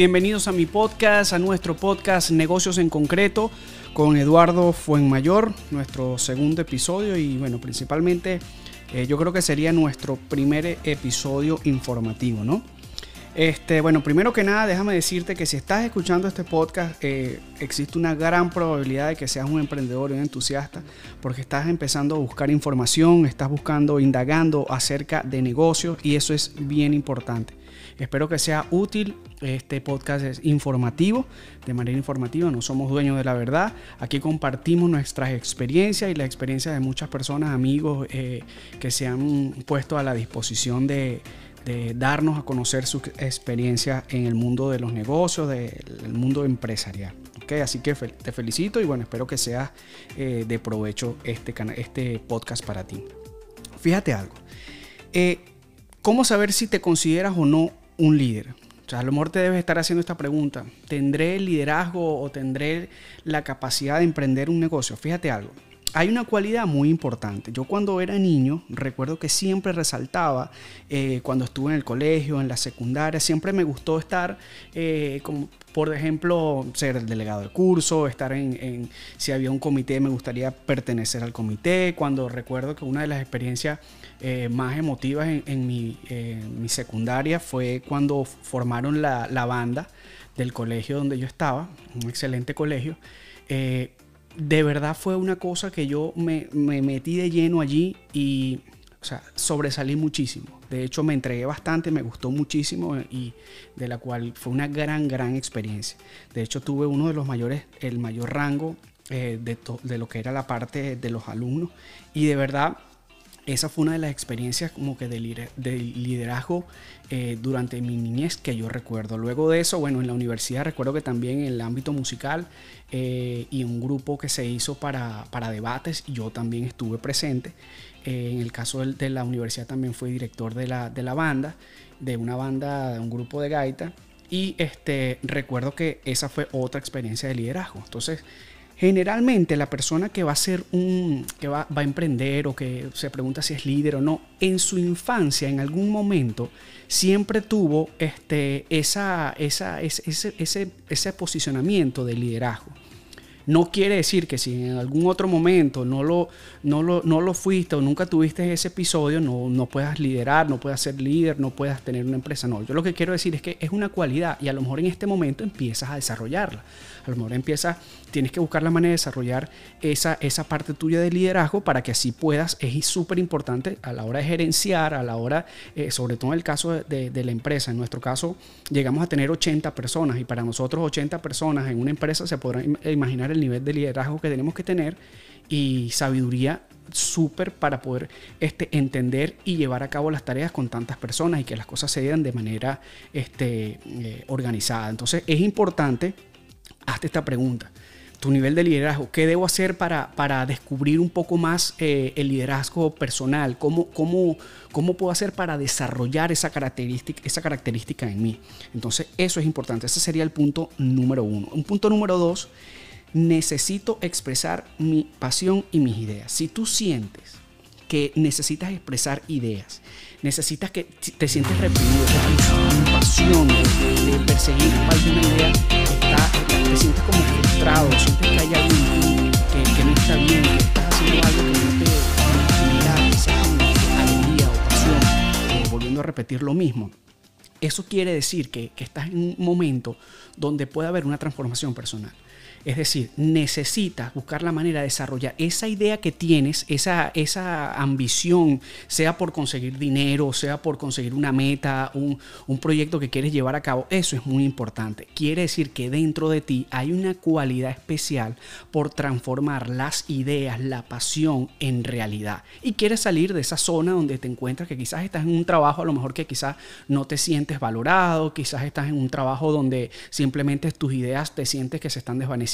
Bienvenidos a mi podcast, a nuestro podcast Negocios en Concreto con Eduardo Fuenmayor, nuestro segundo episodio y bueno, principalmente eh, yo creo que sería nuestro primer episodio informativo, ¿no? Este, bueno, primero que nada, déjame decirte que si estás escuchando este podcast, eh, existe una gran probabilidad de que seas un emprendedor y un entusiasta, porque estás empezando a buscar información, estás buscando, indagando acerca de negocios y eso es bien importante. Espero que sea útil. Este podcast es informativo, de manera informativa. No somos dueños de la verdad. Aquí compartimos nuestras experiencias y la experiencia de muchas personas, amigos eh, que se han puesto a la disposición de, darnos a conocer su experiencia en el mundo de los negocios, del mundo empresarial. ¿Okay? Así que te felicito y bueno, espero que sea eh, de provecho este, este podcast para ti. Fíjate algo. Eh, ¿Cómo saber si te consideras o no un líder? O sea, a lo mejor te debes estar haciendo esta pregunta. ¿Tendré liderazgo o tendré la capacidad de emprender un negocio? Fíjate algo. Hay una cualidad muy importante. Yo cuando era niño recuerdo que siempre resaltaba, eh, cuando estuve en el colegio, en la secundaria, siempre me gustó estar, eh, por ejemplo, ser el delegado de curso, estar en, si había un comité, me gustaría pertenecer al comité. Cuando recuerdo que una de las experiencias eh, más emotivas en, mi, secundaria fue cuando formaron la, banda del colegio donde yo estaba, un excelente colegio de verdad fue una cosa que yo me, metí de lleno allí y o sea, sobresalí muchísimo. De hecho, me entregué bastante, me gustó muchísimo y de la cual fue una gran, gran experiencia. De hecho, tuve uno de los mayores, el mayor rango eh, de, de, lo que era la parte de los alumnos y de verdad esa fue una de las experiencias como que de, liderazgo eh, durante mi niñez que yo recuerdo. Luego de eso, bueno, en la universidad recuerdo que también en el ámbito musical eh, y un grupo que se hizo para, para debates, yo también estuve presente. Eh, en el caso de, la universidad también fui director de la, de la banda, de una banda, de un grupo de gaita. Y este, recuerdo que esa fue otra experiencia de liderazgo. Entonces, Generalmente la persona que va a ser un, que va, a emprender o que se pregunta si es líder o no, en su infancia, en algún momento, siempre tuvo este, esa, esa, ese, ese, ese posicionamiento de liderazgo. No quiere decir que si en algún otro momento no lo, no lo, no lo fuiste o nunca tuviste ese episodio, no, no puedas liderar, no puedas ser líder, no puedas tener una empresa. No, yo lo que quiero decir es que es una cualidad y a lo mejor en este momento empiezas a desarrollarla. A lo mejor empiezas, tienes que buscar la manera de desarrollar esa, esa parte tuya de liderazgo para que así puedas, es súper importante a la hora de gerenciar, a la hora, eh, sobre todo en el caso de, la empresa. En nuestro caso, llegamos a tener 80 personas y para nosotros 80 personas en una empresa se podrán imaginar el nivel de liderazgo que tenemos que tener y sabiduría súper para poder este, entender y llevar a cabo las tareas con tantas personas y que las cosas se den de manera este, eh, organizada. Entonces es importante, esta pregunta. Tu nivel de liderazgo, ¿qué debo hacer para, para descubrir un poco más eh, el liderazgo personal? ¿Cómo, cómo, ¿Cómo puedo hacer para desarrollar esa característica, esa característica en mí? Entonces eso es importante. Ese sería el punto número uno. Un punto número dos necesito expresar mi pasión y mis ideas. Si tú sientes que necesitas expresar ideas, necesitas que te sientes reprimido, tu pasión de, perseguir alguna idea, te sientes como frustrado, sientes que hay algo que, no está bien, que estás haciendo algo que no te genera alegría o pasión, eh, volviendo a repetir lo mismo. Eso quiere decir que, que estás en un momento donde puede haber una transformación personal. Es decir, necesitas buscar la manera de desarrollar esa idea que tienes, esa, esa ambición, sea por conseguir dinero, sea por conseguir una meta, un, un proyecto que quieres llevar a cabo. Eso es muy importante. Quiere decir que dentro de ti hay una cualidad especial por transformar las ideas, la pasión en realidad. Y quieres salir de esa zona donde te encuentras que quizás estás en un trabajo a lo mejor que quizás no te sientes valorado, quizás estás en un trabajo donde simplemente tus ideas te sientes que se están desvaneciendo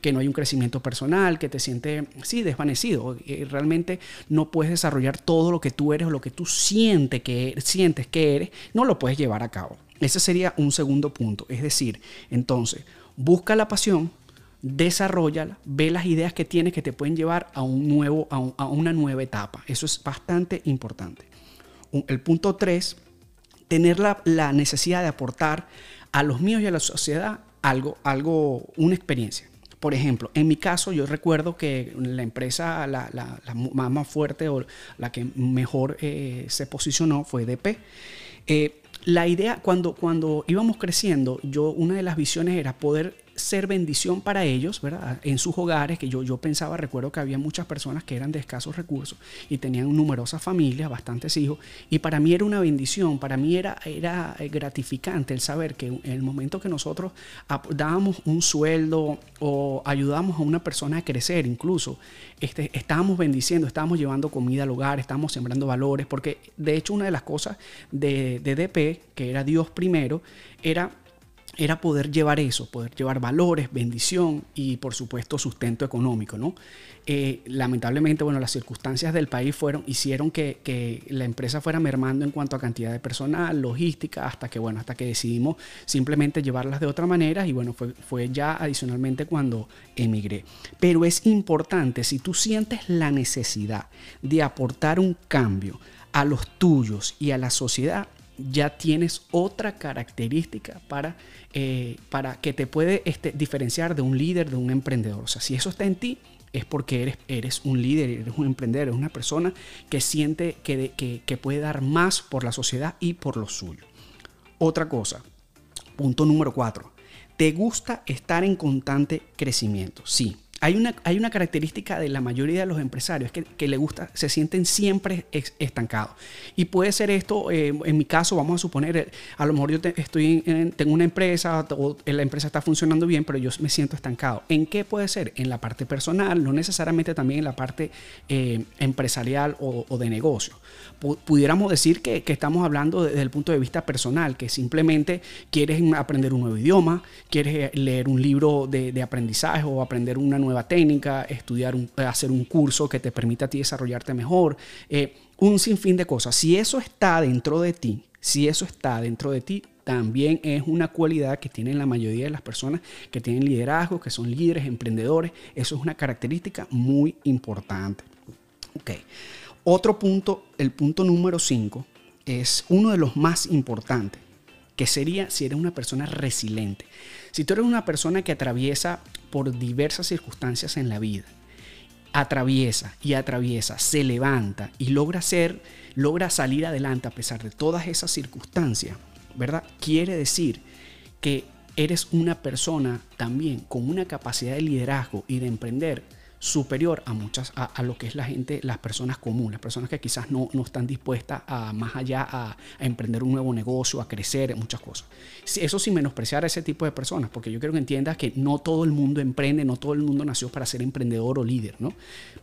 que no hay un crecimiento personal, que te sientes, sí, desvanecido. realmente no puedes desarrollar todo lo que tú eres o lo que tú sientes que, sientes que eres, no lo puedes llevar a cabo. Ese sería un segundo punto. Es decir, entonces, busca la pasión, desarrollala, ve las ideas que tienes que te pueden llevar a, un nuevo, a, una nueva etapa. Eso es bastante importante. El punto 3 tener la, la necesidad de aportar a los míos y a la sociedad algo, algo, una experiencia. Por ejemplo, en mi caso, yo recuerdo que la empresa la, la, más, fuerte o la que mejor eh, se posicionó fue DP. Eh, la idea, cuando, cuando íbamos creciendo, yo una de las visiones era poder ser bendición para ellos, ¿verdad? En sus hogares, que yo, yo pensaba, recuerdo que había muchas personas que eran de escasos recursos y tenían numerosas familias, bastantes hijos, y para mí era una bendición, para mí era, era gratificante el saber que en el momento que nosotros dábamos un sueldo o ayudamos a una persona a crecer incluso, este, estábamos bendiciendo, estábamos llevando comida al hogar, estábamos sembrando valores, porque de hecho una de las cosas de, de DP, que era Dios primero, era era poder llevar eso, poder llevar valores, bendición y por supuesto sustento económico. ¿no? Eh, lamentablemente, bueno, las circunstancias del país fueron, hicieron que, la empresa fuera mermando en cuanto a cantidad de personal, logística, hasta que, bueno, hasta que decidimos simplemente llevarlas de otra manera y bueno, fue, fue ya adicionalmente cuando emigré. Pero es importante, si tú sientes la necesidad de aportar un cambio a los tuyos y a la sociedad, ya tienes otra característica para, eh, para que te puede este, diferenciar de un líder, de un emprendedor. O sea, si eso está en ti, es porque eres, eres un líder, eres un emprendedor, eres una persona que siente que, que, que puede dar más por la sociedad y por lo suyo. Otra cosa, punto número cuatro. ¿Te gusta estar en constante crecimiento? Sí, hay una, hay una característica de la mayoría de los empresarios que, le gusta, se sienten siempre estancados. Y puede ser esto, eh, en mi caso, vamos a suponer, eh, a lo mejor yo estoy tengo una empresa o la empresa está funcionando bien, pero yo me siento estancado. ¿En qué puede ser? En la parte personal, no necesariamente también en la parte eh, empresarial o, de negocio. pudiéramos decir que, que, estamos hablando desde el punto de vista personal, que simplemente quieres aprender un nuevo idioma, quieres leer un libro de, de aprendizaje o aprender una nueva técnica, estudiar, hacer un curso que te permita a ti desarrollarte mejor, eh, un sinfín de cosas. Si eso está dentro de ti, si eso está dentro de ti, también es una cualidad que tienen la mayoría de las personas que tienen liderazgo, que son líderes, emprendedores. Eso es una característica muy importante. Ok. Otro punto, el punto número 5, es uno de los más importantes, que sería si eres una persona resiliente. Si tú eres una persona que atraviesa por diversas circunstancias en la vida, atraviesa y atraviesa, se levanta y logra ser, logra salir adelante a pesar de todas esas circunstancias, ¿verdad? Quiere decir que eres una persona también con una capacidad de liderazgo y de emprender superior a muchas, a, lo que es la gente, las personas comunes, personas que quizás no, no están dispuestas a más allá a, emprender un nuevo negocio, a crecer, muchas cosas. Eso sin menospreciar a ese tipo de personas, porque yo quiero que entiendas que no todo el mundo emprende, no todo el mundo nació para ser emprendedor o líder, ¿no?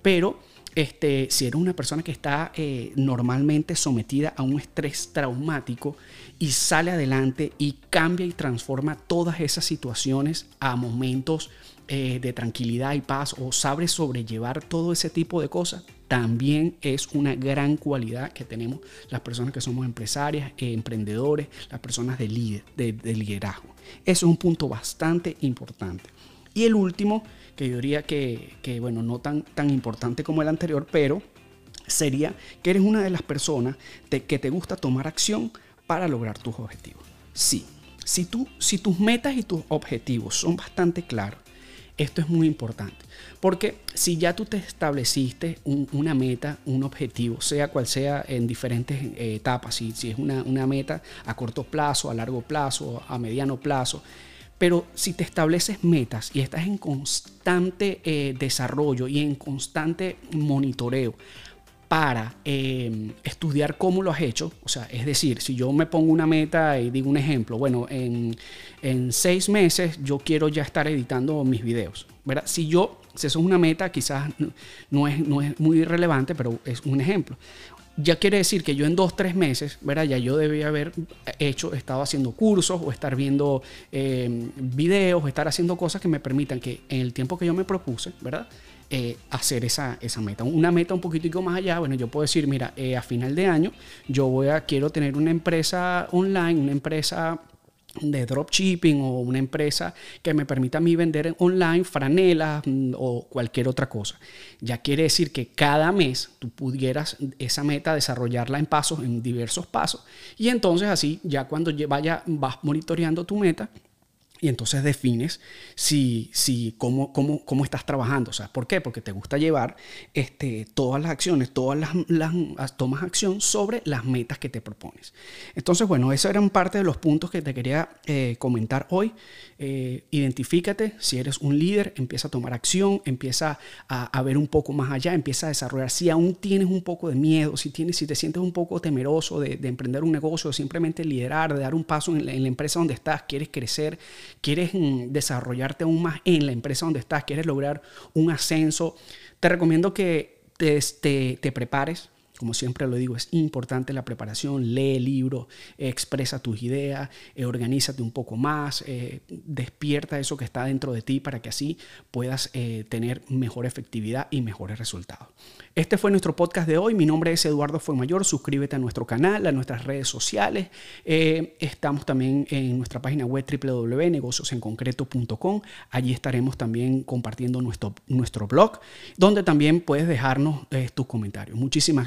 Pero este, si eres una persona que está eh, normalmente sometida a un estrés traumático y sale adelante y cambia y transforma todas esas situaciones a momentos eh, de tranquilidad y paz o sabe sobrellevar todo ese tipo de cosas, también es una gran cualidad que tenemos las personas que somos empresarias, eh, emprendedores, las personas de, líder, de, liderazgo. Eso es un punto bastante importante. Y el último, que yo diría que, que, bueno, no tan, tan importante como el anterior, pero sería que eres una de las personas que te gusta tomar acción para lograr tus objetivos. Sí, si, tú, si tus metas y tus objetivos son bastante claros, esto es muy importante, porque si ya tú te estableciste una meta, un objetivo, sea cual sea en diferentes eh, etapas, si, si es una, meta a corto plazo, a largo plazo, a mediano plazo, pero si te estableces metas y estás en constante eh, desarrollo y en constante monitoreo para em, estudiar cómo lo has hecho. O sea, es decir, si yo me pongo una meta y digo un ejemplo, bueno, en, seis meses yo quiero ya estar editando mis videos. ¿verdad? Si yo, si eso es una meta, quizás no es, no es muy relevante, pero es un ejemplo. Ya quiere decir que yo en dos, tres meses, ¿verdad? Ya yo debía haber hecho, estado haciendo cursos o estar viendo em, videos, estar haciendo cosas que me permitan que en el tiempo que yo me propuse, ¿verdad? Eh, hacer esa, esa, meta. Una meta un poquitico más allá, bueno, yo puedo decir, mira, eh, a final de año yo voy a, quiero tener una empresa online, una empresa de dropshipping o una empresa que me permita a mí vender online franelas mm, o cualquier otra cosa. Ya quiere decir que cada mes tú pudieras esa meta desarrollarla en pasos, en diversos pasos, y entonces así ya cuando vaya vas monitoreando tu meta, y entonces defines si, si cómo, cómo, cómo, estás trabajando. O ¿por qué? Porque te gusta llevar este, todas las acciones, todas las, las, tomas acción sobre las metas que te propones. Entonces, bueno, esos eran parte de los puntos que te quería eh, comentar hoy. Eh, identifícate, si eres un líder, empieza a tomar acción, empieza a, a, ver un poco más allá, empieza a desarrollar. Si aún tienes un poco de miedo, si, tienes, si te sientes un poco temeroso de, de emprender un negocio, simplemente liderar, de dar un paso en la empresa donde estás, quieres crecer, quieres mm, desarrollarte aún más en la empresa donde estás, quieres lograr un ascenso, te recomiendo que te, te, te prepares como siempre lo digo, es importante la preparación, lee el libro, expresa tus ideas, eh, organízate un poco más, eh, despierta eso que está dentro de ti para que así puedas eh, tener mejor efectividad y mejores resultados. Este fue nuestro podcast de hoy. Mi nombre es Eduardo Fuemayor. Suscríbete a nuestro canal, a nuestras redes sociales. estamos también en nuestra página web www.negociosenconcreto.com. Allí estaremos también compartiendo nuestro, nuestro blog, donde también puedes dejarnos tus comentarios. Muchísimas